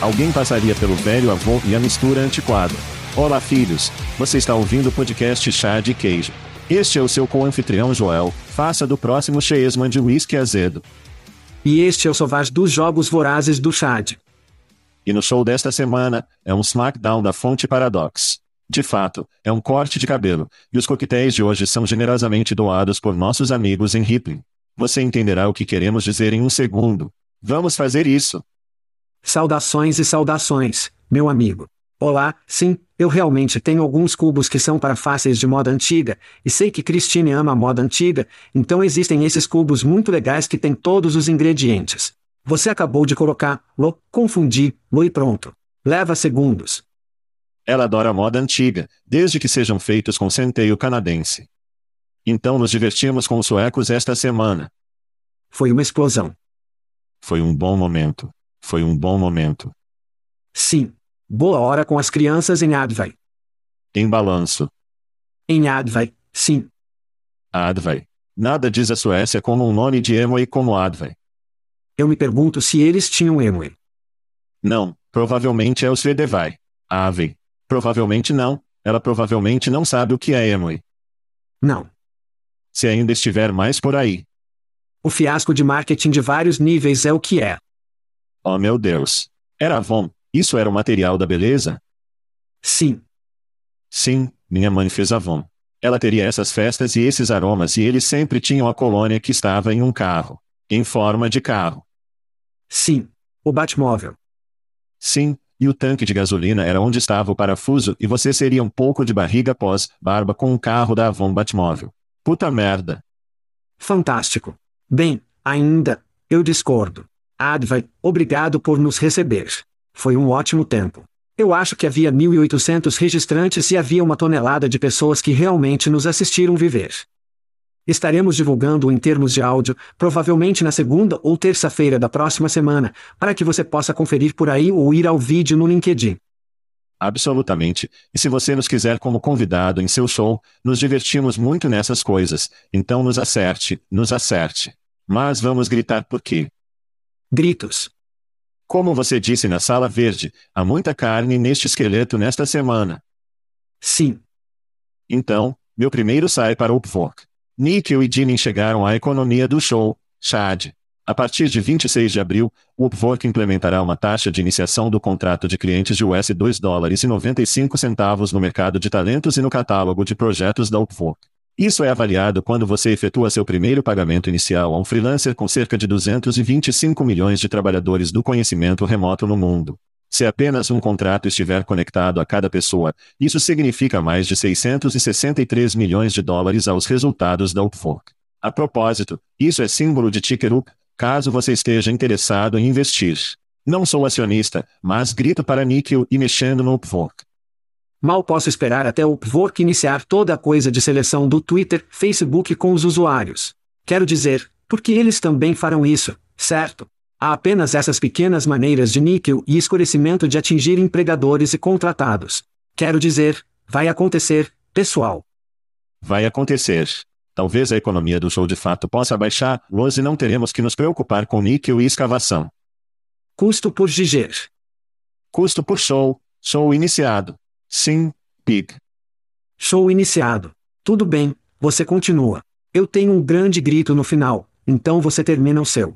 Alguém passaria pelo velho avô e a mistura antiquada. Olá, filhos. Você está ouvindo o podcast Chá de Queijo. Este é o seu co-anfitrião Joel. Faça do próximo Cheesman de whisky azedo. E este é o Sauvage dos Jogos Vorazes do Chad. E no show desta semana, é um SmackDown da Fonte Paradox. De fato, é um corte de cabelo, e os coquetéis de hoje são generosamente doados por nossos amigos em Ripley. Você entenderá o que queremos dizer em um segundo. Vamos fazer isso. Saudações e saudações, meu amigo. Olá, sim, eu realmente tenho alguns cubos que são para fáceis de moda antiga, e sei que Christine ama a moda antiga, então existem esses cubos muito legais que têm todos os ingredientes. Você acabou de colocar, lo, confundi, lo e pronto. Leva segundos. Ela adora a moda antiga, desde que sejam feitos com centeio canadense. Então nos divertimos com os suecos esta semana. Foi uma explosão. Foi um bom momento. Foi um bom momento. Sim. Boa hora com as crianças em Advai. Em balanço. Em Advai, sim. Advai. Nada diz a Suécia como um nome de Emoi como Advai. Eu me pergunto se eles tinham Emoi. Não, provavelmente é o Svedevai. Ave. Provavelmente não, ela provavelmente não sabe o que é Emoi. Não. Se ainda estiver mais por aí. O fiasco de marketing de vários níveis é o que é. Oh meu Deus. Era Avon. Isso era o material da beleza? Sim. Sim, minha mãe fez Avon. Ela teria essas festas e esses aromas e eles sempre tinham a colônia que estava em um carro. Em forma de carro. Sim. O Batmóvel. Sim, e o tanque de gasolina era onde estava o parafuso e você seria um pouco de barriga pós barba com um carro da Avon Batmóvel. Puta merda. Fantástico. Bem, ainda, eu discordo. Advai, obrigado por nos receber. Foi um ótimo tempo. Eu acho que havia 1.800 registrantes e havia uma tonelada de pessoas que realmente nos assistiram viver. Estaremos divulgando em termos de áudio, provavelmente na segunda ou terça-feira da próxima semana, para que você possa conferir por aí ou ir ao vídeo no LinkedIn. Absolutamente. E se você nos quiser como convidado em seu show, nos divertimos muito nessas coisas, então nos acerte, nos acerte. Mas vamos gritar por quê? Gritos. Como você disse na sala verde, há muita carne neste esqueleto nesta semana. Sim. Então, meu primeiro sai para o Upwork. Níquel e Jimmy chegaram à economia do show, Chad. A partir de 26 de abril, o Upwork implementará uma taxa de iniciação do contrato de clientes de US 2 dólares e 95 centavos no mercado de talentos e no catálogo de projetos da Upwork. Isso é avaliado quando você efetua seu primeiro pagamento inicial a um freelancer com cerca de 225 milhões de trabalhadores do conhecimento remoto no mundo. Se apenas um contrato estiver conectado a cada pessoa, isso significa mais de 663 milhões de dólares aos resultados da Upwork. A propósito, isso é símbolo de Ticker Up, caso você esteja interessado em investir. Não sou acionista, mas grito para níquel e mexendo no Upwork. Mal posso esperar até o Upwork iniciar toda a coisa de seleção do Twitter, Facebook com os usuários. Quero dizer, porque eles também farão isso, certo? Há apenas essas pequenas maneiras de níquel e escurecimento de atingir empregadores e contratados. Quero dizer, vai acontecer, pessoal. Vai acontecer. Talvez a economia do show de fato possa baixar, hoje não teremos que nos preocupar com níquel e escavação. Custo por giger. Custo por show, show iniciado. Sim, Pig. Show iniciado. Tudo bem, você continua. Eu tenho um grande grito no final, então você termina o seu.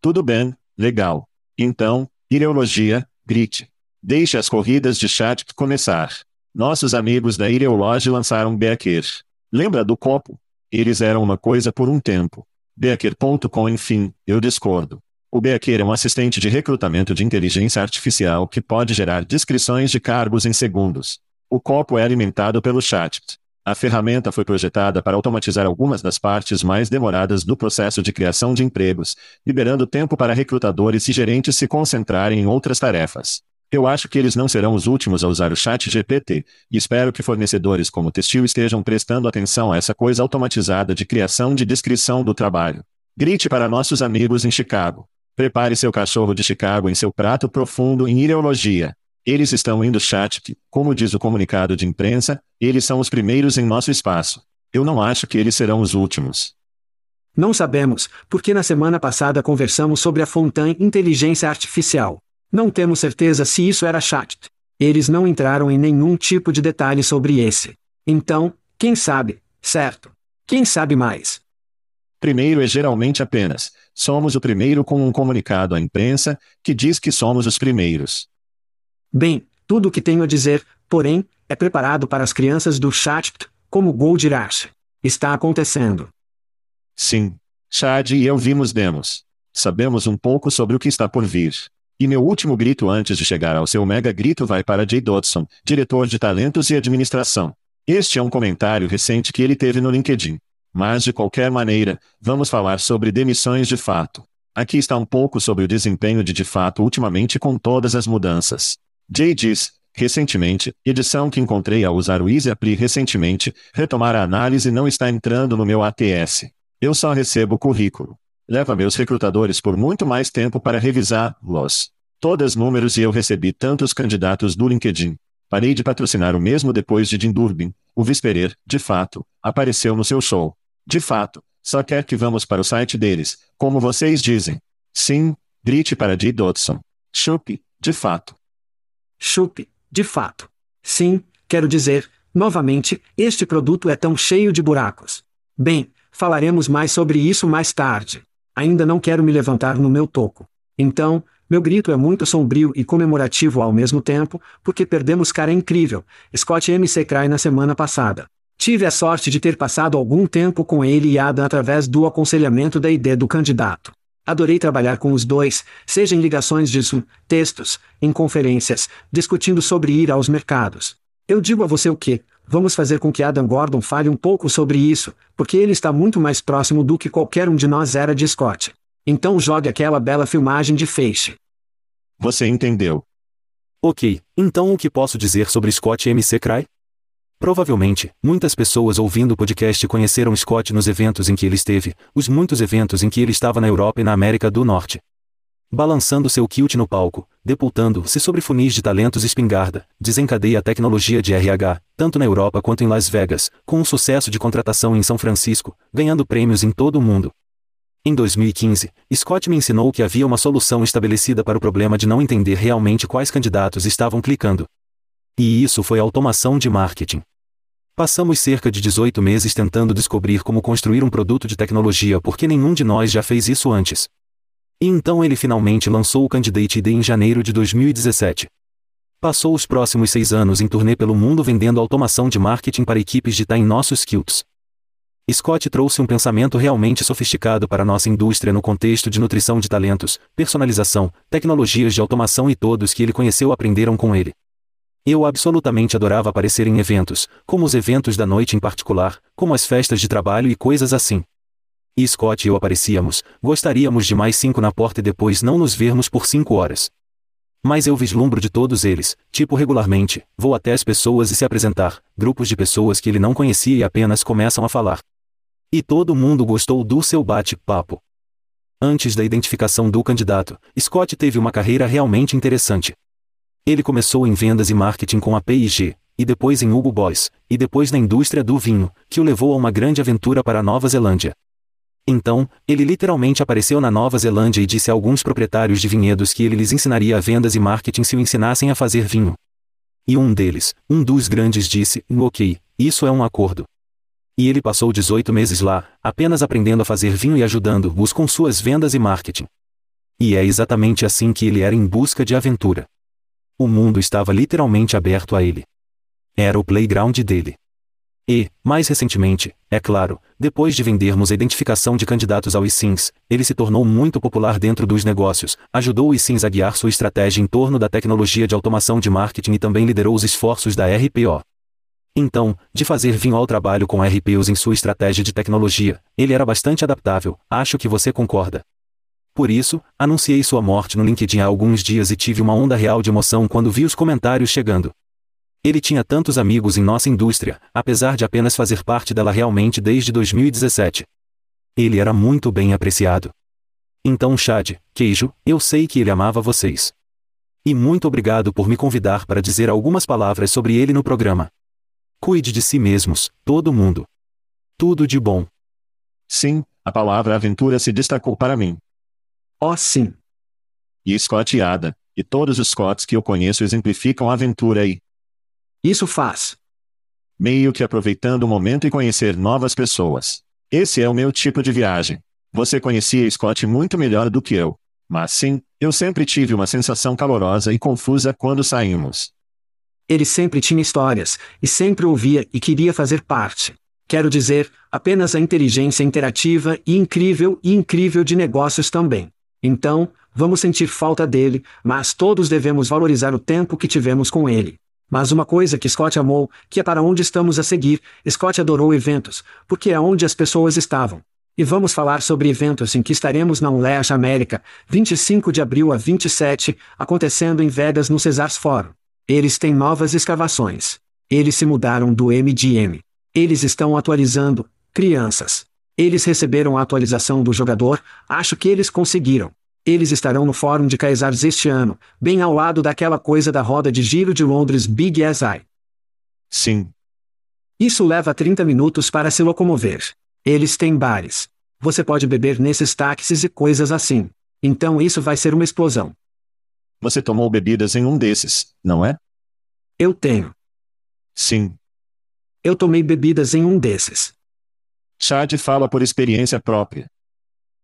Tudo bem, legal. Então, ideologia, grite. Deixe as corridas de chat começar. Nossos amigos da Ideologia lançaram Becker. Lembra do copo? Eles eram uma coisa por um tempo. Becker.com Enfim, eu discordo. O Becker é um assistente de recrutamento de inteligência artificial que pode gerar descrições de cargos em segundos. O copo é alimentado pelo chat. A ferramenta foi projetada para automatizar algumas das partes mais demoradas do processo de criação de empregos, liberando tempo para recrutadores e gerentes se concentrarem em outras tarefas. Eu acho que eles não serão os últimos a usar o chat GPT, e espero que fornecedores como Testil estejam prestando atenção a essa coisa automatizada de criação de descrição do trabalho. Grite para nossos amigos em Chicago. Prepare seu cachorro de Chicago em seu prato profundo em ideologia. Eles estão indo chat, como diz o comunicado de imprensa, eles são os primeiros em nosso espaço. Eu não acho que eles serão os últimos. Não sabemos, porque na semana passada conversamos sobre a Fontaine Inteligência Artificial. Não temos certeza se isso era chat. Eles não entraram em nenhum tipo de detalhe sobre esse. Então, quem sabe, certo? Quem sabe mais? Primeiro é geralmente apenas: somos o primeiro com um comunicado à imprensa, que diz que somos os primeiros. Bem, tudo o que tenho a dizer, porém, é preparado para as crianças do chat, como Gold Rush. Está acontecendo. Sim. Chad e eu vimos demos. Sabemos um pouco sobre o que está por vir. E meu último grito antes de chegar ao seu mega grito vai para Jay Dodson, diretor de talentos e administração. Este é um comentário recente que ele teve no LinkedIn. Mas de qualquer maneira, vamos falar sobre demissões de fato. Aqui está um pouco sobre o desempenho de de fato ultimamente com todas as mudanças. Jay diz, recentemente, edição que encontrei ao usar o Easy Apply recentemente, retomar a análise não está entrando no meu ATS. Eu só recebo currículo. Leva meus recrutadores por muito mais tempo para revisar-los. Todas números e eu recebi tantos candidatos do LinkedIn. Parei de patrocinar o mesmo depois de Jim Durbin. O Visperer, de fato, apareceu no seu show. De fato, só quer que vamos para o site deles, como vocês dizem. Sim, grite para J. Dodson. Chup, de fato. Chup, de fato. Sim, quero dizer, novamente, este produto é tão cheio de buracos. Bem, falaremos mais sobre isso mais tarde. Ainda não quero me levantar no meu toco. Então, meu grito é muito sombrio e comemorativo ao mesmo tempo, porque perdemos cara incrível, Scott M. Cry na semana passada. Tive a sorte de ter passado algum tempo com ele e Adam através do aconselhamento da ideia do candidato. Adorei trabalhar com os dois, seja em ligações de Zoom, textos, em conferências, discutindo sobre ir aos mercados. Eu digo a você o que, Vamos fazer com que Adam Gordon fale um pouco sobre isso, porque ele está muito mais próximo do que qualquer um de nós era de Scott. Então jogue aquela bela filmagem de feixe. Você entendeu. Ok, então o que posso dizer sobre Scott MC Cry? Provavelmente, muitas pessoas ouvindo o podcast conheceram Scott nos eventos em que ele esteve, os muitos eventos em que ele estava na Europa e na América do Norte balançando seu kilt no palco, depultando-se sobre funis de talentos espingarda, desencadeia a tecnologia de RH, tanto na Europa quanto em Las Vegas, com um sucesso de contratação em São Francisco, ganhando prêmios em todo o mundo. Em 2015, Scott me ensinou que havia uma solução estabelecida para o problema de não entender realmente quais candidatos estavam clicando. E isso foi automação de marketing. Passamos cerca de 18 meses tentando descobrir como construir um produto de tecnologia porque nenhum de nós já fez isso antes. E então ele finalmente lançou o Candidate ID em janeiro de 2017. Passou os próximos seis anos em turnê pelo mundo vendendo automação de marketing para equipes de TI em nossos skills. Scott trouxe um pensamento realmente sofisticado para nossa indústria no contexto de nutrição de talentos, personalização, tecnologias de automação e todos que ele conheceu aprenderam com ele. Eu absolutamente adorava aparecer em eventos, como os eventos da noite em particular, como as festas de trabalho e coisas assim. E Scott e eu aparecíamos, gostaríamos de mais cinco na porta e depois não nos vermos por cinco horas. Mas eu vislumbro de todos eles, tipo regularmente, vou até as pessoas e se apresentar, grupos de pessoas que ele não conhecia e apenas começam a falar. E todo mundo gostou do seu bate-papo. Antes da identificação do candidato, Scott teve uma carreira realmente interessante. Ele começou em vendas e marketing com a P&G, e depois em Hugo Boss, e depois na indústria do vinho, que o levou a uma grande aventura para a Nova Zelândia. Então, ele literalmente apareceu na Nova Zelândia e disse a alguns proprietários de vinhedos que ele lhes ensinaria vendas e marketing se o ensinassem a fazer vinho. E um deles, um dos grandes, disse: Ok, isso é um acordo. E ele passou 18 meses lá, apenas aprendendo a fazer vinho e ajudando-os com suas vendas e marketing. E é exatamente assim que ele era em busca de aventura. O mundo estava literalmente aberto a ele. Era o playground dele. E, mais recentemente, é claro, depois de vendermos a identificação de candidatos ao eSIMS, ele se tornou muito popular dentro dos negócios, ajudou o eSIMS a guiar sua estratégia em torno da tecnologia de automação de marketing e também liderou os esforços da RPO. Então, de fazer vinho ao trabalho com RPOs em sua estratégia de tecnologia, ele era bastante adaptável, acho que você concorda. Por isso, anunciei sua morte no LinkedIn há alguns dias e tive uma onda real de emoção quando vi os comentários chegando. Ele tinha tantos amigos em nossa indústria, apesar de apenas fazer parte dela realmente desde 2017. Ele era muito bem apreciado. Então, Chad, queijo, eu sei que ele amava vocês. E muito obrigado por me convidar para dizer algumas palavras sobre ele no programa. Cuide de si mesmos, todo mundo. Tudo de bom. Sim, a palavra aventura se destacou para mim. Oh, sim. E Scott e Ada, e todos os Scotts que eu conheço exemplificam a aventura aí. Isso faz. Meio que aproveitando o momento e conhecer novas pessoas. Esse é o meu tipo de viagem. Você conhecia Scott muito melhor do que eu. Mas sim, eu sempre tive uma sensação calorosa e confusa quando saímos. Ele sempre tinha histórias, e sempre ouvia e queria fazer parte. Quero dizer, apenas a inteligência interativa e incrível e incrível de negócios também. Então, vamos sentir falta dele, mas todos devemos valorizar o tempo que tivemos com ele. Mas uma coisa que Scott amou, que é para onde estamos a seguir, Scott adorou eventos, porque é onde as pessoas estavam. E vamos falar sobre eventos em que estaremos na Unleash América, 25 de abril a 27, acontecendo em Vegas no Cesars Forum. Eles têm novas escavações. Eles se mudaram do MDM. Eles estão atualizando, crianças. Eles receberam a atualização do jogador, acho que eles conseguiram. Eles estarão no Fórum de Kaysars este ano, bem ao lado daquela coisa da roda de giro de Londres Big SI. Sim. Isso leva 30 minutos para se locomover. Eles têm bares. Você pode beber nesses táxis e coisas assim. Então isso vai ser uma explosão. Você tomou bebidas em um desses, não é? Eu tenho. Sim. Eu tomei bebidas em um desses. Chad fala por experiência própria.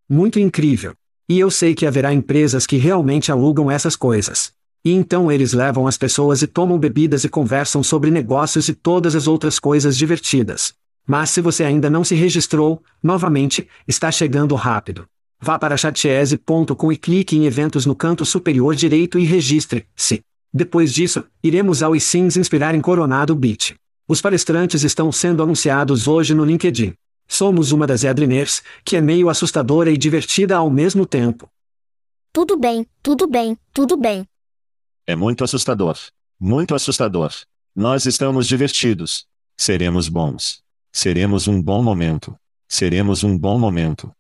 Muito incrível. E eu sei que haverá empresas que realmente alugam essas coisas. E então eles levam as pessoas e tomam bebidas e conversam sobre negócios e todas as outras coisas divertidas. Mas se você ainda não se registrou, novamente, está chegando rápido. Vá para chatese.com e clique em eventos no canto superior direito e registre-se. Depois disso, iremos ao ISINS inspirar em Coronado Beach. Os palestrantes estão sendo anunciados hoje no LinkedIn. Somos uma das Edriners, que é meio assustadora e divertida ao mesmo tempo. Tudo bem, tudo bem, tudo bem. É muito assustador. Muito assustador. Nós estamos divertidos. Seremos bons. Seremos um bom momento. Seremos um bom momento.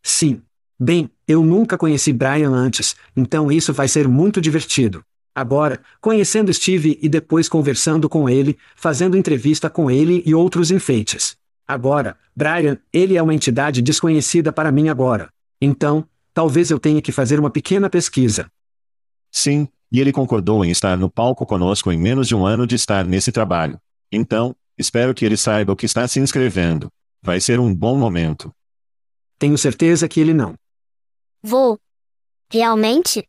Sim. Bem, eu nunca conheci Brian antes, então isso vai ser muito divertido. Agora, conhecendo Steve e depois conversando com ele, fazendo entrevista com ele e outros enfeites. Agora, Brian, ele é uma entidade desconhecida para mim agora. Então, talvez eu tenha que fazer uma pequena pesquisa. Sim, e ele concordou em estar no palco conosco em menos de um ano de estar nesse trabalho. Então, espero que ele saiba o que está se inscrevendo. Vai ser um bom momento. Tenho certeza que ele não. Vou, Realmente?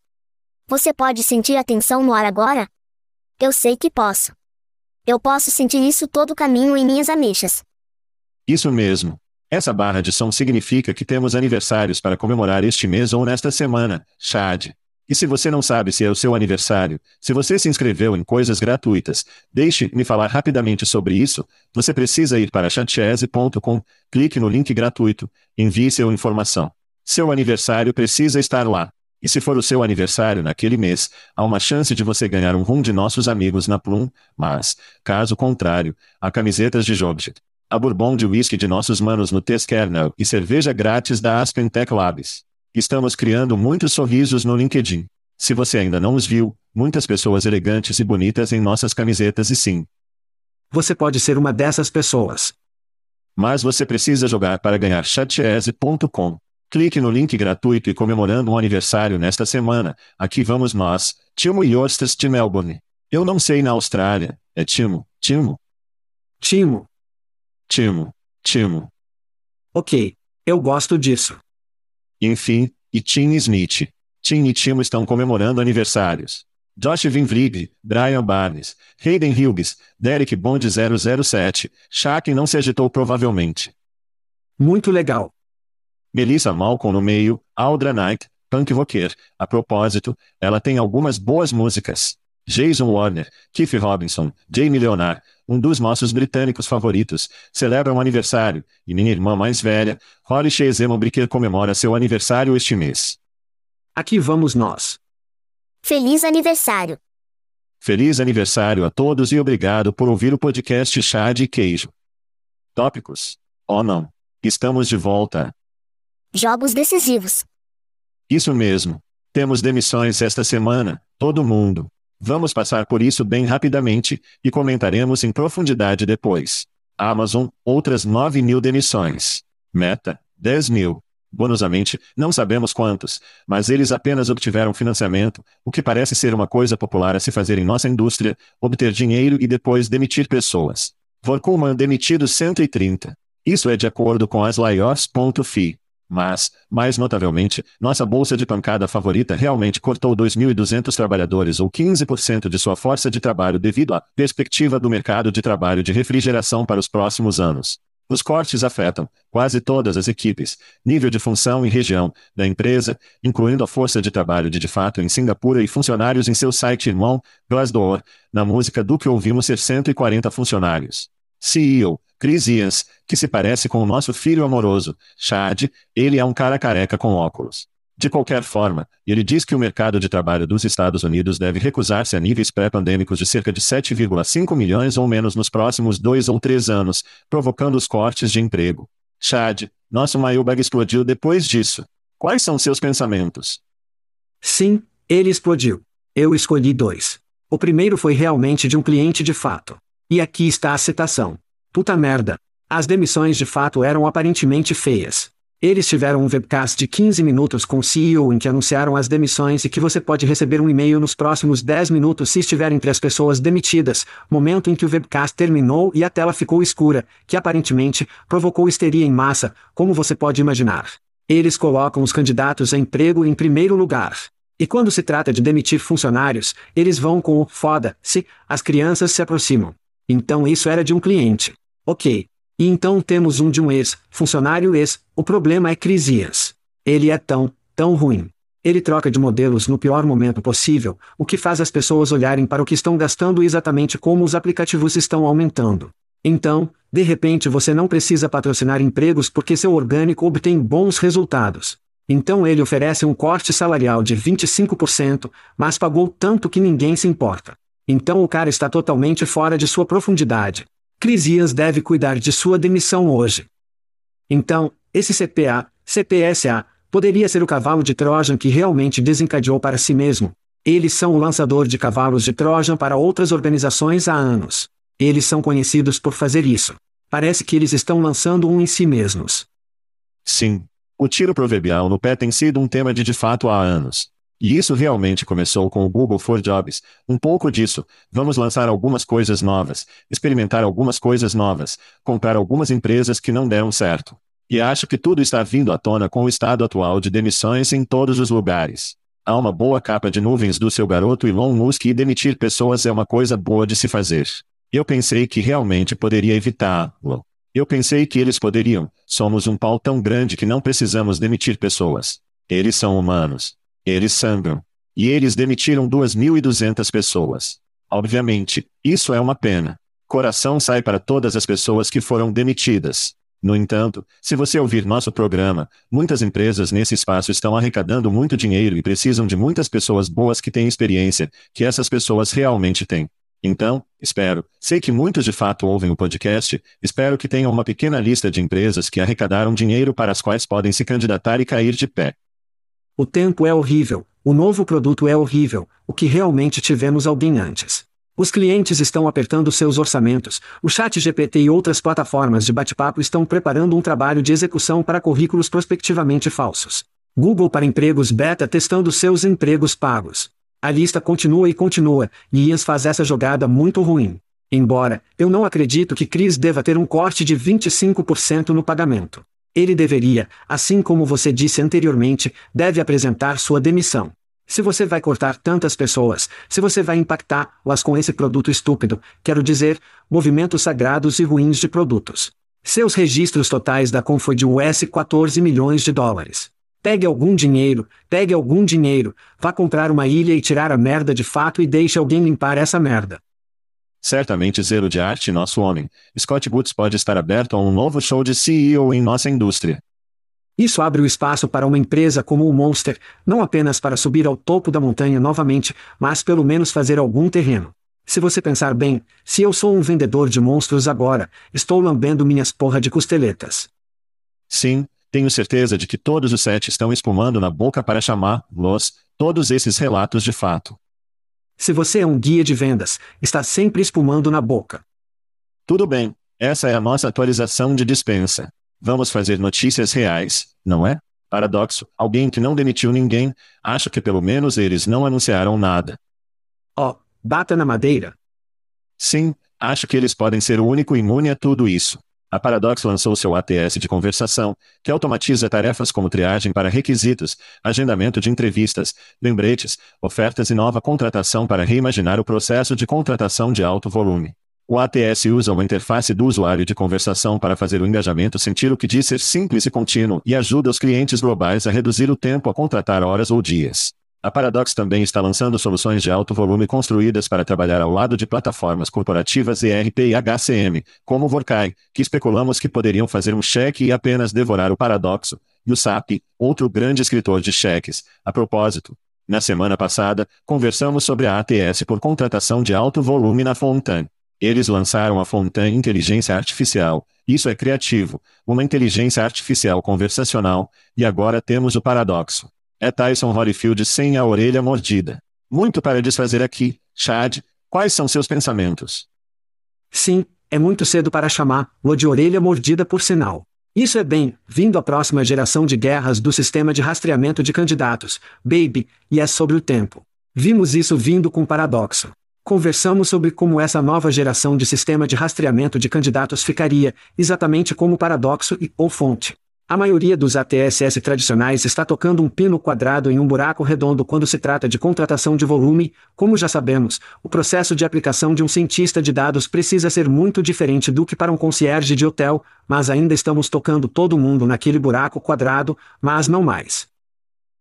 Você pode sentir a tensão no ar agora? Eu sei que posso. Eu posso sentir isso todo o caminho em minhas ameixas. Isso mesmo. Essa barra de som significa que temos aniversários para comemorar este mês ou nesta semana, Chad. E se você não sabe se é o seu aniversário, se você se inscreveu em coisas gratuitas, deixe-me falar rapidamente sobre isso. Você precisa ir para chatchese.com, clique no link gratuito, envie sua informação. Seu aniversário precisa estar lá. E se for o seu aniversário naquele mês, há uma chance de você ganhar um rum de nossos amigos na Plum, mas, caso contrário, há camisetas de Jobjet, a bourbon de whisky de nossos manos no Test Kernel e cerveja grátis da Aspen Tech Labs. Estamos criando muitos sorrisos no LinkedIn. Se você ainda não os viu, muitas pessoas elegantes e bonitas em nossas camisetas e sim. Você pode ser uma dessas pessoas. Mas você precisa jogar para ganhar chatese.com. Clique no link gratuito e comemorando um aniversário nesta semana. Aqui vamos nós, Timo Yostas de Melbourne. Eu não sei na Austrália. É Timo, Timo, Timo. Timo, Timo. Ok. Eu gosto disso. Enfim, e Tim Smith. Tim e Timo estão comemorando aniversários. Josh Vinvrig, Brian Barnes, Hayden Hughes, Derek Bond 007, Shaq não se agitou provavelmente. Muito legal. Melissa Malcolm no meio, Aldra Knight, punk rocker. A propósito, ela tem algumas boas músicas. Jason Warner, Keith Robinson, Jamie Leonard, um dos nossos britânicos favoritos, celebra um aniversário, e minha irmã mais velha, Holly Shezemon-Bricker comemora seu aniversário este mês. Aqui vamos nós. Feliz aniversário! Feliz aniversário a todos e obrigado por ouvir o podcast Chá de Queijo. Tópicos? Oh não. Estamos de volta. Jogos decisivos. Isso mesmo. Temos demissões esta semana, todo mundo. Vamos passar por isso bem rapidamente, e comentaremos em profundidade depois. Amazon, outras 9 mil demissões. Meta, 10 mil. Bonusamente, não sabemos quantos, mas eles apenas obtiveram financiamento, o que parece ser uma coisa popular a se fazer em nossa indústria, obter dinheiro e depois demitir pessoas. Vorkuman demitido 130. Isso é de acordo com as. Mas, mais notavelmente, nossa bolsa de pancada favorita realmente cortou 2.200 trabalhadores ou 15% de sua força de trabalho devido à perspectiva do mercado de trabalho de refrigeração para os próximos anos. Os cortes afetam quase todas as equipes, nível de função e região da empresa, incluindo a força de trabalho de de fato em Singapura e funcionários em seu site irmão, Glassdoor, na música do que ouvimos ser 140 funcionários. CEO, Chris Ians, que se parece com o nosso filho amoroso, Chad, ele é um cara careca com óculos. De qualquer forma, ele diz que o mercado de trabalho dos Estados Unidos deve recusar-se a níveis pré-pandêmicos de cerca de 7,5 milhões ou menos nos próximos dois ou três anos, provocando os cortes de emprego. Chad, nosso mailbag explodiu depois disso. Quais são seus pensamentos? Sim, ele explodiu. Eu escolhi dois. O primeiro foi realmente de um cliente de fato. E aqui está a citação. Puta merda. As demissões de fato eram aparentemente feias. Eles tiveram um webcast de 15 minutos com o CEO em que anunciaram as demissões e que você pode receber um e-mail nos próximos 10 minutos se estiver entre as pessoas demitidas, momento em que o webcast terminou e a tela ficou escura, que aparentemente provocou histeria em massa, como você pode imaginar. Eles colocam os candidatos a emprego em primeiro lugar. E quando se trata de demitir funcionários, eles vão com o foda-se, as crianças se aproximam. Então isso era de um cliente. Ok. E então temos um de um ex, funcionário ex, o problema é Crisias. Ele é tão, tão ruim. Ele troca de modelos no pior momento possível, o que faz as pessoas olharem para o que estão gastando exatamente como os aplicativos estão aumentando. Então, de repente você não precisa patrocinar empregos porque seu orgânico obtém bons resultados. Então ele oferece um corte salarial de 25%, mas pagou tanto que ninguém se importa. Então o cara está totalmente fora de sua profundidade. Crisias deve cuidar de sua demissão hoje. Então, esse CPA, CPSA, poderia ser o cavalo de Trojan que realmente desencadeou para si mesmo. Eles são o lançador de cavalos de Trojan para outras organizações há anos. Eles são conhecidos por fazer isso. Parece que eles estão lançando um em si mesmos. Sim. O tiro proverbial no pé tem sido um tema de de fato há anos. E isso realmente começou com o Google for Jobs. Um pouco disso. Vamos lançar algumas coisas novas, experimentar algumas coisas novas, comprar algumas empresas que não deram certo. E acho que tudo está vindo à tona com o estado atual de demissões em todos os lugares. Há uma boa capa de nuvens do seu garoto Elon Musk e demitir pessoas é uma coisa boa de se fazer. Eu pensei que realmente poderia evitá-lo. Eu pensei que eles poderiam. Somos um pau tão grande que não precisamos demitir pessoas. Eles são humanos. Eles sangram. E eles demitiram 2.200 pessoas. Obviamente, isso é uma pena. Coração sai para todas as pessoas que foram demitidas. No entanto, se você ouvir nosso programa, muitas empresas nesse espaço estão arrecadando muito dinheiro e precisam de muitas pessoas boas que têm experiência, que essas pessoas realmente têm. Então, espero, sei que muitos de fato ouvem o podcast, espero que tenham uma pequena lista de empresas que arrecadaram dinheiro para as quais podem se candidatar e cair de pé. O tempo é horrível, o novo produto é horrível, o que realmente tivemos alguém antes. Os clientes estão apertando seus orçamentos, o Chat GPT e outras plataformas de bate-papo estão preparando um trabalho de execução para currículos prospectivamente falsos. Google para empregos beta testando seus empregos pagos. A lista continua e continua, e Ias faz essa jogada muito ruim. Embora, eu não acredito que Chris deva ter um corte de 25% no pagamento. Ele deveria, assim como você disse anteriormente, deve apresentar sua demissão. Se você vai cortar tantas pessoas, se você vai impactá-las com esse produto estúpido, quero dizer, movimentos sagrados e ruins de produtos. Seus registros totais da Com foi de US 14 milhões de dólares. Pegue algum dinheiro, pegue algum dinheiro, vá comprar uma ilha e tirar a merda de fato e deixe alguém limpar essa merda. Certamente zero de arte nosso homem. Scott Boots pode estar aberto a um novo show de CEO em nossa indústria. Isso abre o espaço para uma empresa como o Monster, não apenas para subir ao topo da montanha novamente, mas pelo menos fazer algum terreno. Se você pensar bem, se eu sou um vendedor de monstros agora, estou lambendo minhas porra de costeletas. Sim, tenho certeza de que todos os sete estão espumando na boca para chamar-los, todos esses relatos de fato. Se você é um guia de vendas, está sempre espumando na boca. Tudo bem, essa é a nossa atualização de dispensa. Vamos fazer notícias reais, não é? Paradoxo, alguém que não demitiu ninguém, acha que pelo menos eles não anunciaram nada. Oh, bata na madeira. Sim, acho que eles podem ser o único imune a tudo isso. A Paradox lançou seu ATS de conversação, que automatiza tarefas como triagem para requisitos, agendamento de entrevistas, lembretes, ofertas e nova contratação para reimaginar o processo de contratação de alto volume. O ATS usa uma interface do usuário de conversação para fazer o engajamento sentir o que diz ser simples e contínuo e ajuda os clientes globais a reduzir o tempo a contratar horas ou dias. A Paradox também está lançando soluções de alto volume construídas para trabalhar ao lado de plataformas corporativas ERP e HCM, como o Vorkai, que especulamos que poderiam fazer um cheque e apenas devorar o paradoxo, e o SAP, outro grande escritor de cheques. A propósito, na semana passada, conversamos sobre a ATS por contratação de alto volume na Fontaine. Eles lançaram a Fontaine Inteligência Artificial. Isso é criativo, uma inteligência artificial conversacional, e agora temos o paradoxo. É Tyson Holyfield sem a orelha mordida. Muito para desfazer aqui, Chad. Quais são seus pensamentos? Sim, é muito cedo para chamar-o de orelha mordida por sinal. Isso é bem, vindo a próxima geração de guerras do sistema de rastreamento de candidatos, baby, e é sobre o tempo. Vimos isso vindo com paradoxo. Conversamos sobre como essa nova geração de sistema de rastreamento de candidatos ficaria, exatamente como paradoxo e ou fonte. A maioria dos ATSS tradicionais está tocando um pino quadrado em um buraco redondo quando se trata de contratação de volume. Como já sabemos, o processo de aplicação de um cientista de dados precisa ser muito diferente do que para um concierge de hotel, mas ainda estamos tocando todo mundo naquele buraco quadrado, mas não mais.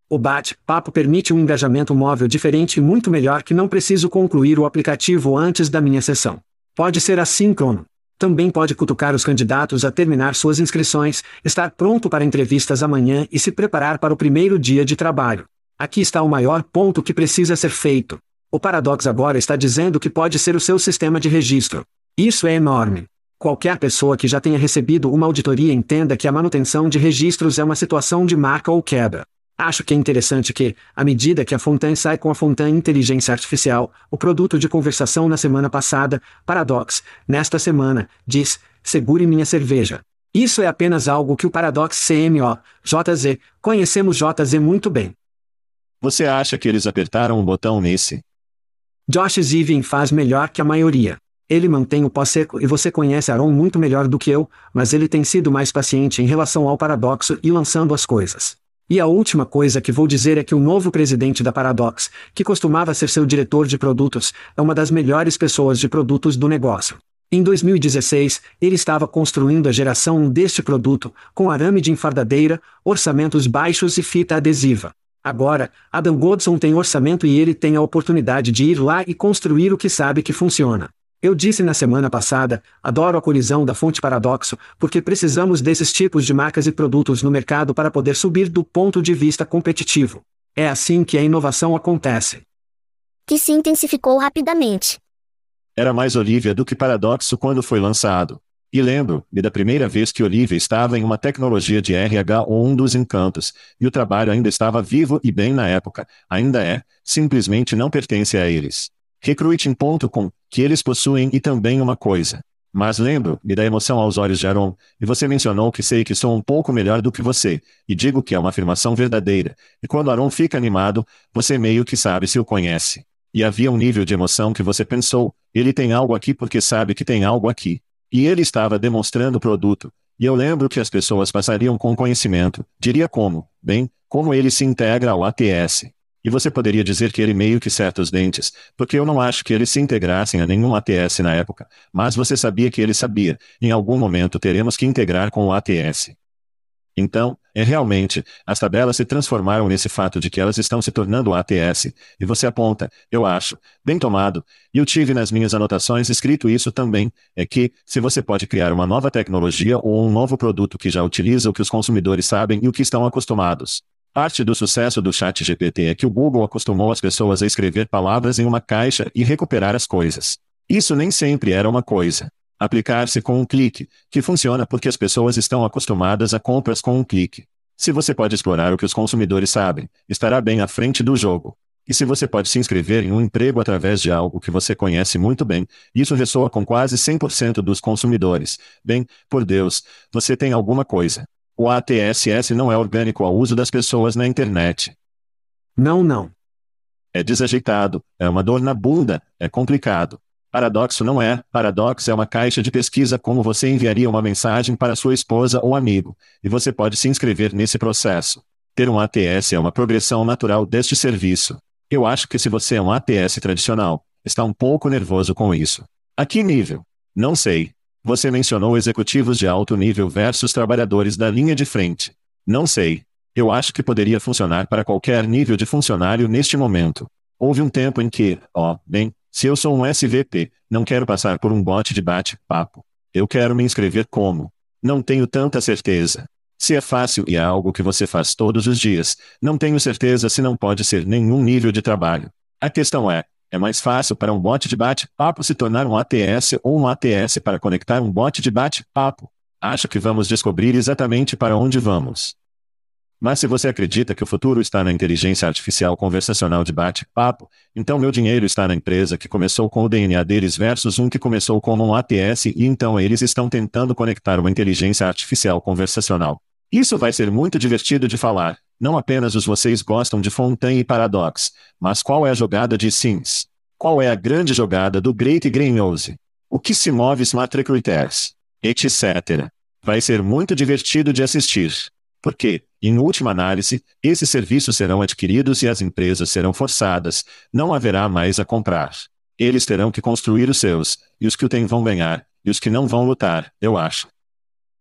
O bate-papo permite um engajamento móvel diferente e muito melhor que não preciso concluir o aplicativo antes da minha sessão. Pode ser assíncrono. Também pode cutucar os candidatos a terminar suas inscrições, estar pronto para entrevistas amanhã e se preparar para o primeiro dia de trabalho. Aqui está o maior ponto que precisa ser feito. O Paradox agora está dizendo que pode ser o seu sistema de registro. Isso é enorme. Qualquer pessoa que já tenha recebido uma auditoria entenda que a manutenção de registros é uma situação de marca ou quebra. Acho que é interessante que, à medida que a Fontaine sai com a Fontaine Inteligência Artificial, o produto de conversação na semana passada, Paradox, nesta semana, diz: segure minha cerveja. Isso é apenas algo que o Paradox CMO, JZ, conhecemos JZ muito bem. Você acha que eles apertaram o botão nesse? Josh Zivin faz melhor que a maioria. Ele mantém o pó seco e você conhece Aaron muito melhor do que eu, mas ele tem sido mais paciente em relação ao paradoxo e lançando as coisas. E a última coisa que vou dizer é que o novo presidente da Paradox, que costumava ser seu diretor de produtos, é uma das melhores pessoas de produtos do negócio. Em 2016, ele estava construindo a geração 1 deste produto, com arame de enfardadeira, orçamentos baixos e fita adesiva. Agora, Adam Godson tem orçamento e ele tem a oportunidade de ir lá e construir o que sabe que funciona. Eu disse na semana passada, adoro a colisão da fonte paradoxo, porque precisamos desses tipos de marcas e produtos no mercado para poder subir do ponto de vista competitivo. É assim que a inovação acontece. Que se intensificou rapidamente. Era mais Olivia do que Paradoxo quando foi lançado. E lembro-me da primeira vez que Olivia estava em uma tecnologia de RH ou um dos encantos, e o trabalho ainda estava vivo e bem na época, ainda é, simplesmente não pertence a eles. Recruiting.com, que eles possuem e também uma coisa. Mas lembro-me da emoção aos olhos de Aaron, e você mencionou que sei que sou um pouco melhor do que você, e digo que é uma afirmação verdadeira. E quando Aaron fica animado, você meio que sabe se o conhece. E havia um nível de emoção que você pensou, ele tem algo aqui porque sabe que tem algo aqui. E ele estava demonstrando o produto. E eu lembro que as pessoas passariam com conhecimento, diria como, bem, como ele se integra ao ATS. E você poderia dizer que ele meio que certa os dentes, porque eu não acho que eles se integrassem a nenhum ATS na época, mas você sabia que ele sabia, em algum momento teremos que integrar com o ATS. Então, é realmente, as tabelas se transformaram nesse fato de que elas estão se tornando ATS, e você aponta, eu acho, bem tomado, e eu tive nas minhas anotações escrito isso também, é que, se você pode criar uma nova tecnologia ou um novo produto que já utiliza o que os consumidores sabem e o que estão acostumados. Parte do sucesso do chat GPT é que o Google acostumou as pessoas a escrever palavras em uma caixa e recuperar as coisas. Isso nem sempre era uma coisa. Aplicar-se com um clique, que funciona porque as pessoas estão acostumadas a compras com um clique. Se você pode explorar o que os consumidores sabem, estará bem à frente do jogo. E se você pode se inscrever em um emprego através de algo que você conhece muito bem, isso ressoa com quase 100% dos consumidores. Bem, por Deus, você tem alguma coisa. O ATSS não é orgânico ao uso das pessoas na internet. Não, não. É desajeitado, é uma dor na bunda, é complicado. Paradoxo não é. Paradoxo é uma caixa de pesquisa como você enviaria uma mensagem para sua esposa ou amigo, e você pode se inscrever nesse processo. Ter um ATS é uma progressão natural deste serviço. Eu acho que se você é um ATS tradicional, está um pouco nervoso com isso. A que nível? Não sei. Você mencionou executivos de alto nível versus trabalhadores da linha de frente. Não sei. Eu acho que poderia funcionar para qualquer nível de funcionário neste momento. Houve um tempo em que, ó, oh, bem, se eu sou um SVP, não quero passar por um bot de bate-papo. Eu quero me inscrever como. Não tenho tanta certeza. Se é fácil e é algo que você faz todos os dias, não tenho certeza se não pode ser nenhum nível de trabalho. A questão é: é mais fácil para um bot de bate-papo se tornar um ATS ou um ATS para conectar um bot de bate-papo? Acho que vamos descobrir exatamente para onde vamos. Mas se você acredita que o futuro está na inteligência artificial conversacional de bate-papo, então meu dinheiro está na empresa que começou com o DNA deles versus um que começou como um ATS e então eles estão tentando conectar uma inteligência artificial conversacional. Isso vai ser muito divertido de falar. Não apenas os vocês gostam de Fontaine e Paradox, mas qual é a jogada de Sims? Qual é a grande jogada do Great Greenhouse? O que se move Smart Recruiters? Etc. Vai ser muito divertido de assistir. Porque, em última análise, esses serviços serão adquiridos e as empresas serão forçadas, não haverá mais a comprar. Eles terão que construir os seus, e os que o têm vão ganhar, e os que não vão lutar, eu acho.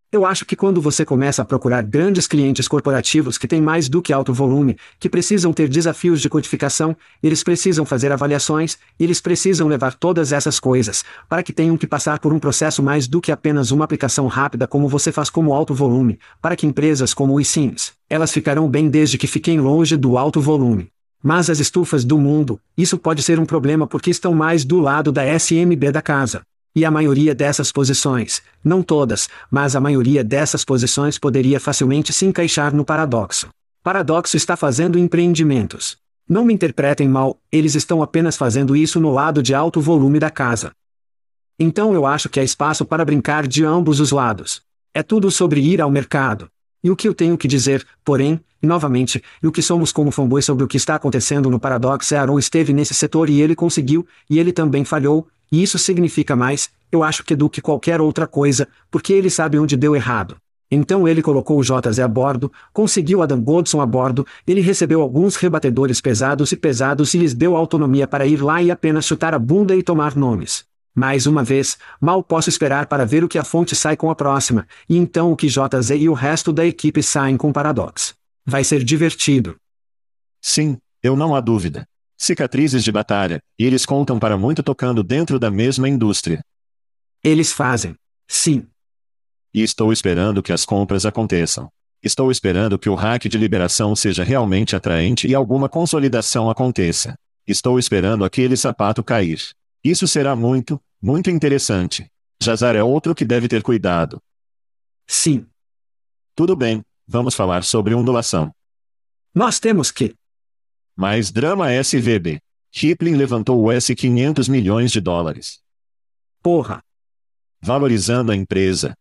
Eu acho que quando você começa a procurar grandes clientes corporativos que têm mais do que alto volume, que precisam ter desafios de codificação, eles precisam fazer avaliações, eles precisam levar todas essas coisas, para que tenham que passar por um processo mais do que apenas uma aplicação rápida como você faz como alto volume, para que empresas como o eSIMS, elas ficarão bem desde que fiquem longe do alto volume. Mas as estufas do mundo, isso pode ser um problema porque estão mais do lado da SMB da casa. E a maioria dessas posições, não todas, mas a maioria dessas posições poderia facilmente se encaixar no paradoxo. Paradoxo está fazendo empreendimentos. Não me interpretem mal, eles estão apenas fazendo isso no lado de alto volume da casa. Então eu acho que há espaço para brincar de ambos os lados. É tudo sobre ir ao mercado. E o que eu tenho que dizer, porém, novamente, e o que somos como fanboys sobre o que está acontecendo no Paradox é Aaron esteve nesse setor e ele conseguiu, e ele também falhou, e isso significa mais, eu acho que do que qualquer outra coisa, porque ele sabe onde deu errado. Então ele colocou o JZ a bordo, conseguiu Adam Goldson a bordo, ele recebeu alguns rebatedores pesados e pesados e lhes deu autonomia para ir lá e apenas chutar a bunda e tomar nomes. Mais uma vez, mal posso esperar para ver o que a fonte sai com a próxima, e então o que JZ e o resto da equipe saem com Paradox. Vai ser divertido. Sim, eu não há dúvida. Cicatrizes de batalha, e eles contam para muito tocando dentro da mesma indústria. Eles fazem. Sim, e estou esperando que as compras aconteçam. Estou esperando que o hack de liberação seja realmente atraente e alguma consolidação aconteça. Estou esperando aquele sapato cair. Isso será muito, muito interessante. Jazar é outro que deve ter cuidado. Sim. Tudo bem, vamos falar sobre ondulação. Nós temos que. Mais drama SVB. Kipling levantou o S 500 milhões de dólares. Porra. Valorizando a empresa,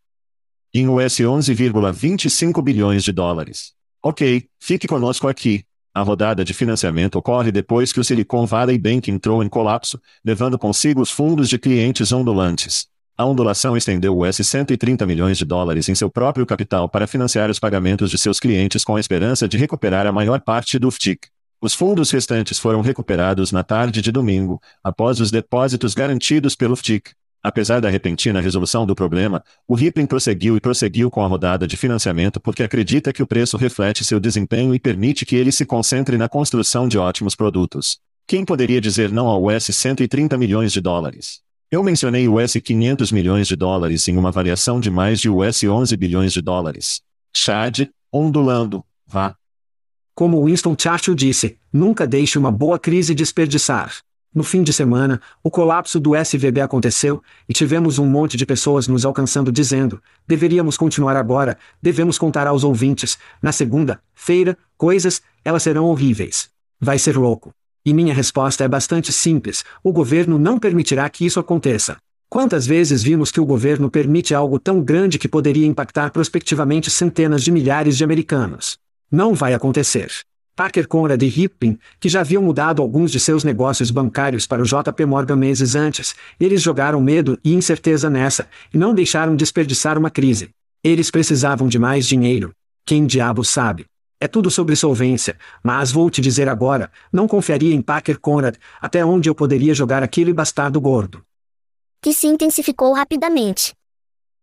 em US 11,25 bilhões de dólares. Ok, fique conosco aqui. A rodada de financiamento ocorre depois que o Silicon Valley Bank entrou em colapso, levando consigo os fundos de clientes ondulantes. A ondulação estendeu US 130 milhões de dólares em seu próprio capital para financiar os pagamentos de seus clientes com a esperança de recuperar a maior parte do FTIC. Os fundos restantes foram recuperados na tarde de domingo, após os depósitos garantidos pelo FTIC. Apesar da repentina resolução do problema, o Rippling prosseguiu e prosseguiu com a rodada de financiamento porque acredita que o preço reflete seu desempenho e permite que ele se concentre na construção de ótimos produtos. Quem poderia dizer não ao US 130 milhões de dólares? Eu mencionei US 500 milhões de dólares em uma variação de mais de US 11 bilhões de dólares. Chad, ondulando, vá. Como Winston Churchill disse, nunca deixe uma boa crise desperdiçar. No fim de semana, o colapso do SVB aconteceu, e tivemos um monte de pessoas nos alcançando dizendo: deveríamos continuar agora, devemos contar aos ouvintes, na segunda-feira, coisas, elas serão horríveis. Vai ser louco. E minha resposta é bastante simples: o governo não permitirá que isso aconteça. Quantas vezes vimos que o governo permite algo tão grande que poderia impactar prospectivamente centenas de milhares de americanos? Não vai acontecer. Parker Conrad e Rippin, que já haviam mudado alguns de seus negócios bancários para o JP Morgan meses antes, eles jogaram medo e incerteza nessa, e não deixaram desperdiçar uma crise. Eles precisavam de mais dinheiro. Quem diabo sabe? É tudo sobre solvência, mas vou te dizer agora, não confiaria em Parker Conrad, até onde eu poderia jogar aquele bastardo gordo. Que se intensificou rapidamente.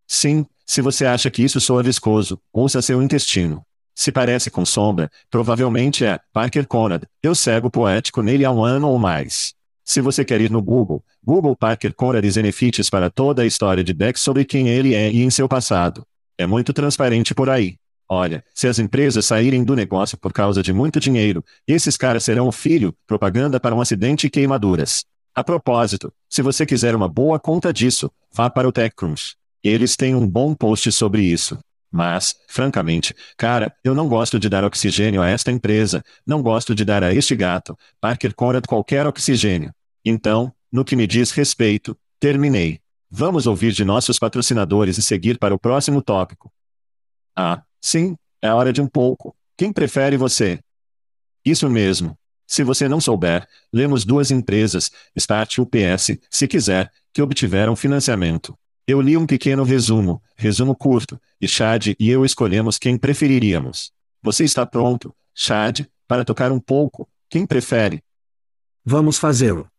Sim, se você acha que isso soa viscoso, ouça seu intestino. Se parece com sombra, provavelmente é Parker Conrad. Eu cego poético nele há um ano ou mais. Se você quer ir no Google, Google Parker Conrad e benefícios para toda a história de Beck sobre quem ele é e em seu passado. É muito transparente por aí. Olha, se as empresas saírem do negócio por causa de muito dinheiro, esses caras serão o filho, propaganda para um acidente e queimaduras. A propósito, se você quiser uma boa conta disso, vá para o TechCrunch. Eles têm um bom post sobre isso. Mas, francamente, cara, eu não gosto de dar oxigênio a esta empresa, não gosto de dar a este gato, Parker Conrad qualquer oxigênio. Então, no que me diz respeito, terminei. Vamos ouvir de nossos patrocinadores e seguir para o próximo tópico. Ah, sim, é hora de um pouco. Quem prefere você? Isso mesmo. Se você não souber, lemos duas empresas, Start UPS, se quiser, que obtiveram financiamento. Eu li um pequeno resumo, resumo curto, e Chad e eu escolhemos quem preferiríamos. Você está pronto, Chad, para tocar um pouco? Quem prefere? Vamos fazê-lo.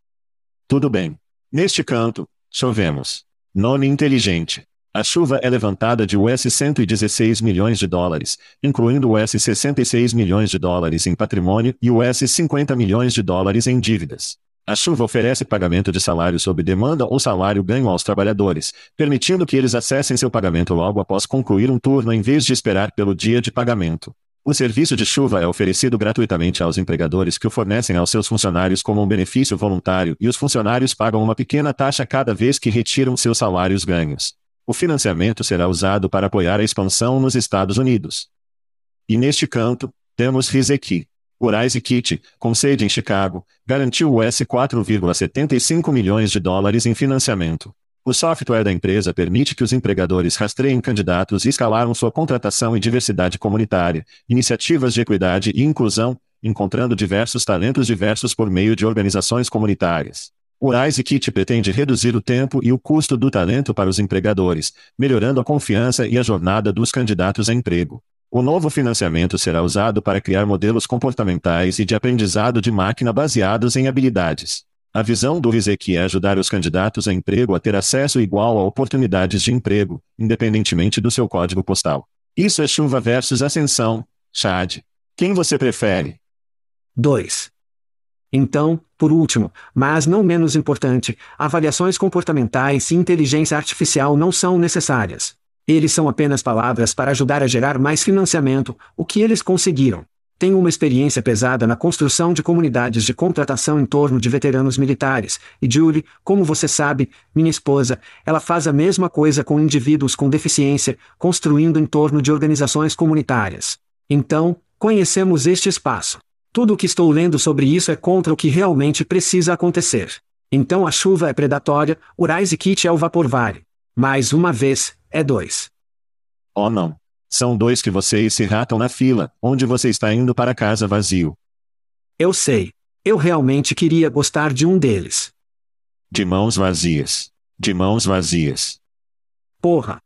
Tudo bem. Neste canto, chovemos. Nome inteligente. A chuva é levantada de US 116 milhões de dólares, incluindo US 66 milhões de dólares em patrimônio e US 50 milhões de dólares em dívidas. A chuva oferece pagamento de salário sob demanda ou salário ganho aos trabalhadores, permitindo que eles acessem seu pagamento logo após concluir um turno em vez de esperar pelo dia de pagamento. O serviço de chuva é oferecido gratuitamente aos empregadores que o fornecem aos seus funcionários como um benefício voluntário e os funcionários pagam uma pequena taxa cada vez que retiram seus salários ganhos. O financiamento será usado para apoiar a expansão nos Estados Unidos. E neste canto, temos Rizeki. Horizon Kit, com sede em Chicago, garantiu US 4,75 milhões de dólares em financiamento. O software da empresa permite que os empregadores rastreiem candidatos e escalaram sua contratação e diversidade comunitária, iniciativas de equidade e inclusão, encontrando diversos talentos diversos por meio de organizações comunitárias. O Rise Kit pretende reduzir o tempo e o custo do talento para os empregadores, melhorando a confiança e a jornada dos candidatos a emprego. O novo financiamento será usado para criar modelos comportamentais e de aprendizado de máquina baseados em habilidades. A visão do RISEC é ajudar os candidatos a emprego a ter acesso igual a oportunidades de emprego, independentemente do seu código postal. Isso é chuva versus ascensão, Chad. Quem você prefere? 2. Então, por último, mas não menos importante, avaliações comportamentais e inteligência artificial não são necessárias. Eles são apenas palavras para ajudar a gerar mais financiamento, o que eles conseguiram. Tenho uma experiência pesada na construção de comunidades de contratação em torno de veteranos militares, e Julie, como você sabe, minha esposa, ela faz a mesma coisa com indivíduos com deficiência, construindo em torno de organizações comunitárias. Então, conhecemos este espaço. Tudo o que estou lendo sobre isso é contra o que realmente precisa acontecer. Então a chuva é predatória, o Rise Kit é o Vaporvare. Mais uma vez, é dois. Oh não. São dois que vocês se ratam na fila, onde você está indo para casa vazio. Eu sei. Eu realmente queria gostar de um deles. De mãos vazias. De mãos vazias. Porra.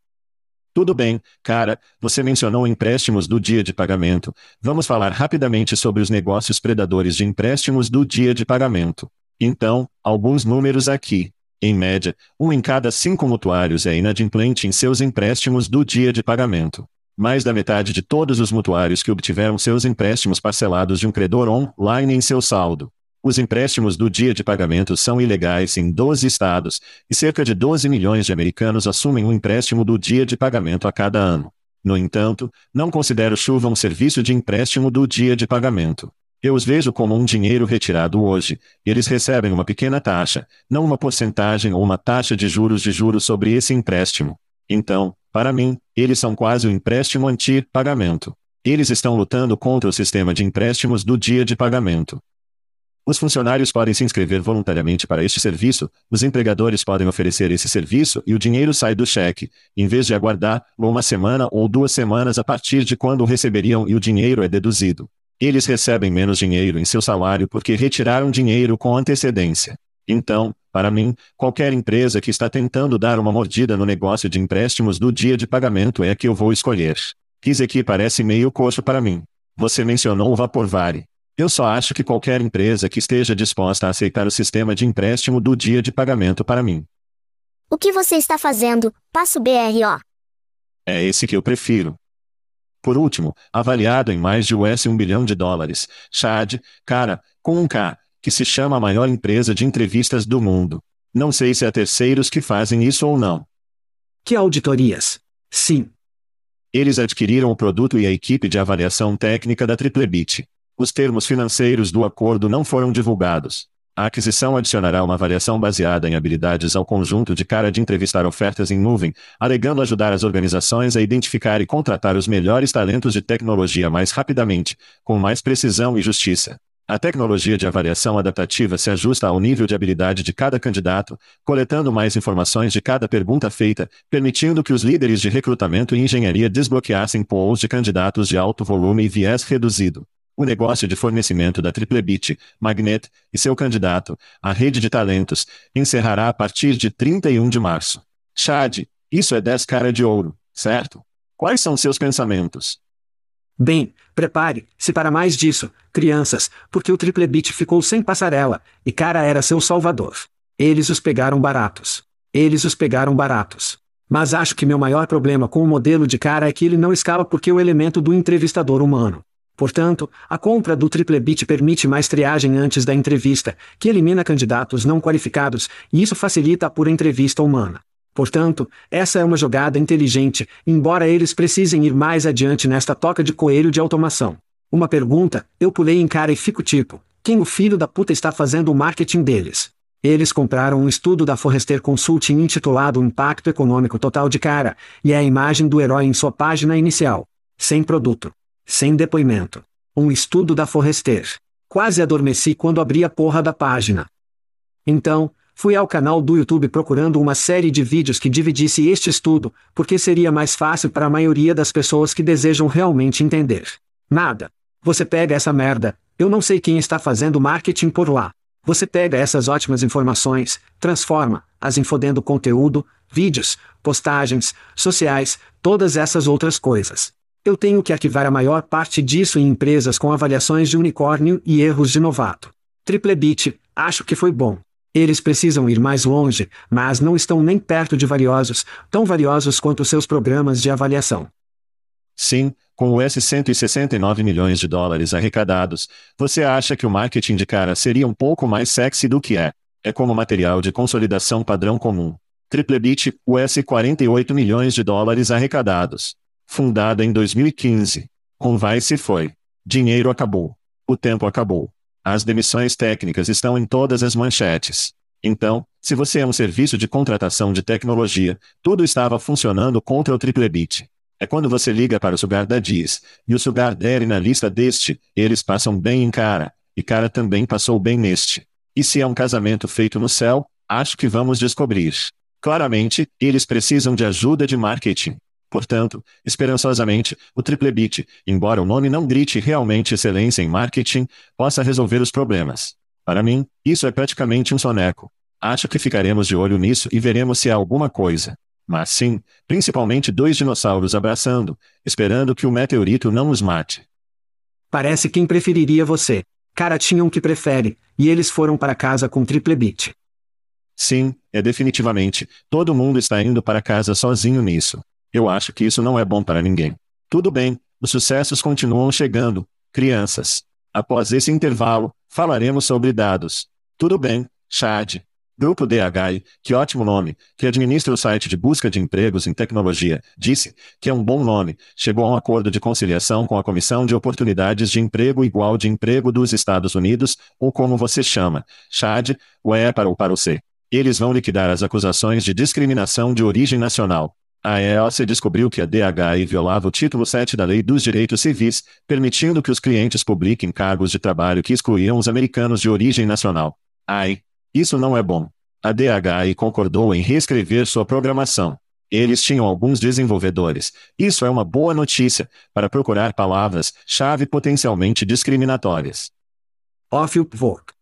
Tudo bem, cara, você mencionou empréstimos do dia de pagamento. Vamos falar rapidamente sobre os negócios predadores de empréstimos do dia de pagamento. Então, alguns números aqui. Em média, um em cada cinco mutuários é inadimplente em seus empréstimos do dia de pagamento. Mais da metade de todos os mutuários que obtiveram seus empréstimos parcelados de um credor online em seu saldo. Os empréstimos do dia de pagamento são ilegais em 12 estados, e cerca de 12 milhões de americanos assumem um empréstimo do dia de pagamento a cada ano. No entanto, não considero chuva um serviço de empréstimo do dia de pagamento. Eu os vejo como um dinheiro retirado hoje, eles recebem uma pequena taxa, não uma porcentagem ou uma taxa de juros de juros sobre esse empréstimo. Então, para mim, eles são quase o empréstimo anti-pagamento. Eles estão lutando contra o sistema de empréstimos do dia de pagamento. Os funcionários podem se inscrever voluntariamente para este serviço, os empregadores podem oferecer esse serviço e o dinheiro sai do cheque, em vez de aguardar uma semana ou duas semanas a partir de quando receberiam e o dinheiro é deduzido. Eles recebem menos dinheiro em seu salário porque retiraram dinheiro com antecedência. Então, para mim, qualquer empresa que está tentando dar uma mordida no negócio de empréstimos do dia de pagamento é a que eu vou escolher. Aqui parece meio coxo para mim. Você mencionou o Vaporvare. Eu só acho que qualquer empresa que esteja disposta a aceitar o sistema de empréstimo do dia de pagamento para mim. O que você está fazendo, passo BRO? É esse que eu prefiro. Por último, avaliado em mais de US 1 bilhão de dólares, Chad, cara, com um K, que se chama a maior empresa de entrevistas do mundo. Não sei se há terceiros que fazem isso ou não. Que auditorias? Sim. Eles adquiriram o produto e a equipe de avaliação técnica da Triplebit. Os termos financeiros do acordo não foram divulgados. A aquisição adicionará uma avaliação baseada em habilidades ao conjunto de cara de entrevistar ofertas em nuvem, alegando ajudar as organizações a identificar e contratar os melhores talentos de tecnologia mais rapidamente, com mais precisão e justiça. A tecnologia de avaliação adaptativa se ajusta ao nível de habilidade de cada candidato, coletando mais informações de cada pergunta feita, permitindo que os líderes de recrutamento e engenharia desbloqueassem pools de candidatos de alto volume e viés reduzido. O negócio de fornecimento da Triplebit, Magnet, e seu candidato, a rede de talentos, encerrará a partir de 31 de março. Chad, isso é 10 cara de ouro, certo? Quais são seus pensamentos? Bem, prepare-se para mais disso, crianças, porque o Triplebit ficou sem passarela, e cara era seu salvador. Eles os pegaram baratos. Eles os pegaram baratos. Mas acho que meu maior problema com o modelo de cara é que ele não escala porque o elemento do entrevistador humano. Portanto, a compra do Triplebit permite mais triagem antes da entrevista, que elimina candidatos não qualificados, e isso facilita a pura entrevista humana. Portanto, essa é uma jogada inteligente, embora eles precisem ir mais adiante nesta toca de coelho de automação. Uma pergunta, eu pulei em cara e fico tipo, quem o filho da puta está fazendo o marketing deles? Eles compraram um estudo da Forrester Consulting intitulado Impacto Econômico Total de Cara, e é a imagem do herói em sua página inicial. Sem produto. Sem depoimento. Um estudo da Forrester. Quase adormeci quando abri a porra da página. Então, fui ao canal do YouTube procurando uma série de vídeos que dividisse este estudo, porque seria mais fácil para a maioria das pessoas que desejam realmente entender. Nada. Você pega essa merda, eu não sei quem está fazendo marketing por lá. Você pega essas ótimas informações, transforma, as infodendo conteúdo, vídeos, postagens, sociais, todas essas outras coisas. Eu tenho que arquivar a maior parte disso em empresas com avaliações de unicórnio e erros de novato. Triplebit, acho que foi bom. Eles precisam ir mais longe, mas não estão nem perto de valiosos, tão valiosos quanto seus programas de avaliação. Sim, com os 169 milhões de dólares arrecadados, você acha que o marketing de cara seria um pouco mais sexy do que é? É como material de consolidação padrão comum. Triplebit, US 48 milhões de dólares arrecadados. Fundada em 2015. Com vai se foi. Dinheiro acabou. O tempo acabou. As demissões técnicas estão em todas as manchetes. Então, se você é um serviço de contratação de tecnologia, tudo estava funcionando contra o Triplebit. É quando você liga para o Sugar Daddies, e o Sugar Daddy na lista deste, eles passam bem em cara, e cara também passou bem neste. E se é um casamento feito no céu, acho que vamos descobrir. Claramente, eles precisam de ajuda de marketing. Portanto, esperançosamente, o Triplebit, embora o nome não grite realmente excelência em marketing, possa resolver os problemas. Para mim, isso é praticamente um soneco. Acho que ficaremos de olho nisso e veremos se há alguma coisa. Mas sim, principalmente dois dinossauros abraçando, esperando que o meteorito não os mate. Parece quem preferiria você. Cara tinha um que prefere, e eles foram para casa com Triplebit. Sim, é definitivamente. Todo mundo está indo para casa sozinho nisso. Eu acho que isso não é bom para ninguém. Tudo bem, os sucessos continuam chegando, crianças. Após esse intervalo, falaremos sobre dados. Tudo bem, Chad. Grupo DHI, que ótimo nome, que administra o site de busca de empregos em tecnologia, disse que é um bom nome, chegou a um acordo de conciliação com a Comissão de Oportunidades de Emprego Igual de Emprego dos Estados Unidos, ou como você chama, Chad, o E para o para o C. Eles vão liquidar as acusações de discriminação de origem nacional. A EOC descobriu que a DHI violava o título 7 da Lei dos Direitos Civis, permitindo que os clientes publiquem cargos de trabalho que excluíam os americanos de origem nacional. Ai, isso não é bom. A DHI concordou em reescrever sua programação. Eles tinham alguns desenvolvedores. Isso é uma boa notícia para procurar palavras-chave potencialmente discriminatórias. Off work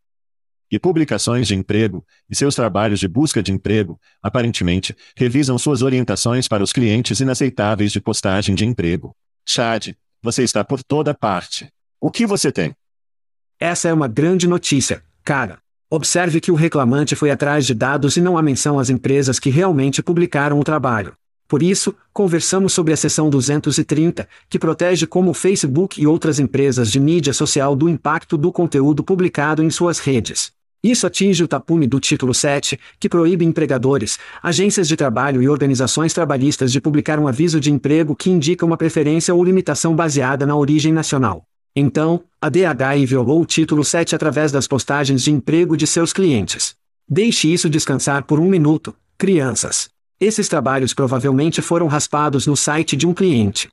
e publicações de emprego, e seus trabalhos de busca de emprego, aparentemente, revisam suas orientações para os clientes inaceitáveis de postagem de emprego. Chad, você está por toda parte. O que você tem? Essa é uma grande notícia, cara. Observe que o reclamante foi atrás de dados e não há menção às empresas que realmente publicaram o trabalho. Por isso, conversamos sobre a seção 230, que protege como o Facebook e outras empresas de mídia social do impacto do conteúdo publicado em suas redes. Isso atinge o tapume do título 7, que proíbe empregadores, agências de trabalho e organizações trabalhistas de publicar um aviso de emprego que indica uma preferência ou limitação baseada na origem nacional. Então, a DHI violou o título 7 através das postagens de emprego de seus clientes. Deixe isso descansar por um minuto, crianças. Esses trabalhos provavelmente foram raspados no site de um cliente.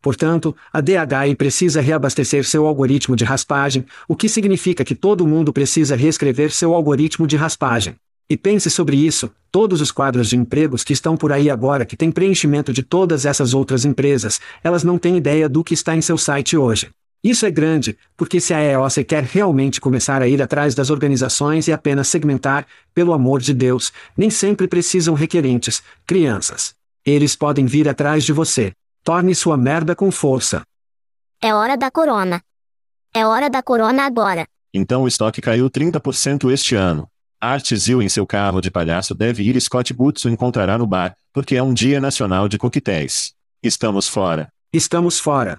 Portanto, a DHI precisa reabastecer seu algoritmo de raspagem, o que significa que todo mundo precisa reescrever seu algoritmo de raspagem. E pense sobre isso: todos os quadros de empregos que estão por aí agora que têm preenchimento de todas essas outras empresas, elas não têm ideia do que está em seu site hoje. Isso é grande, porque se a EOC quer realmente começar a ir atrás das organizações e apenas segmentar, pelo amor de Deus, nem sempre precisam requerentes, crianças. Eles podem vir atrás de você. Torne sua merda com força. É hora da corona. É hora da corona agora. Então o estoque caiu 30% este ano. Art Zil em seu carro de palhaço deve ir Scott Boots o encontrará no bar, porque é um dia nacional de coquetéis. Estamos fora. Estamos fora.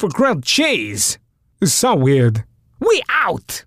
for grilled cheese. It's so weird. We out!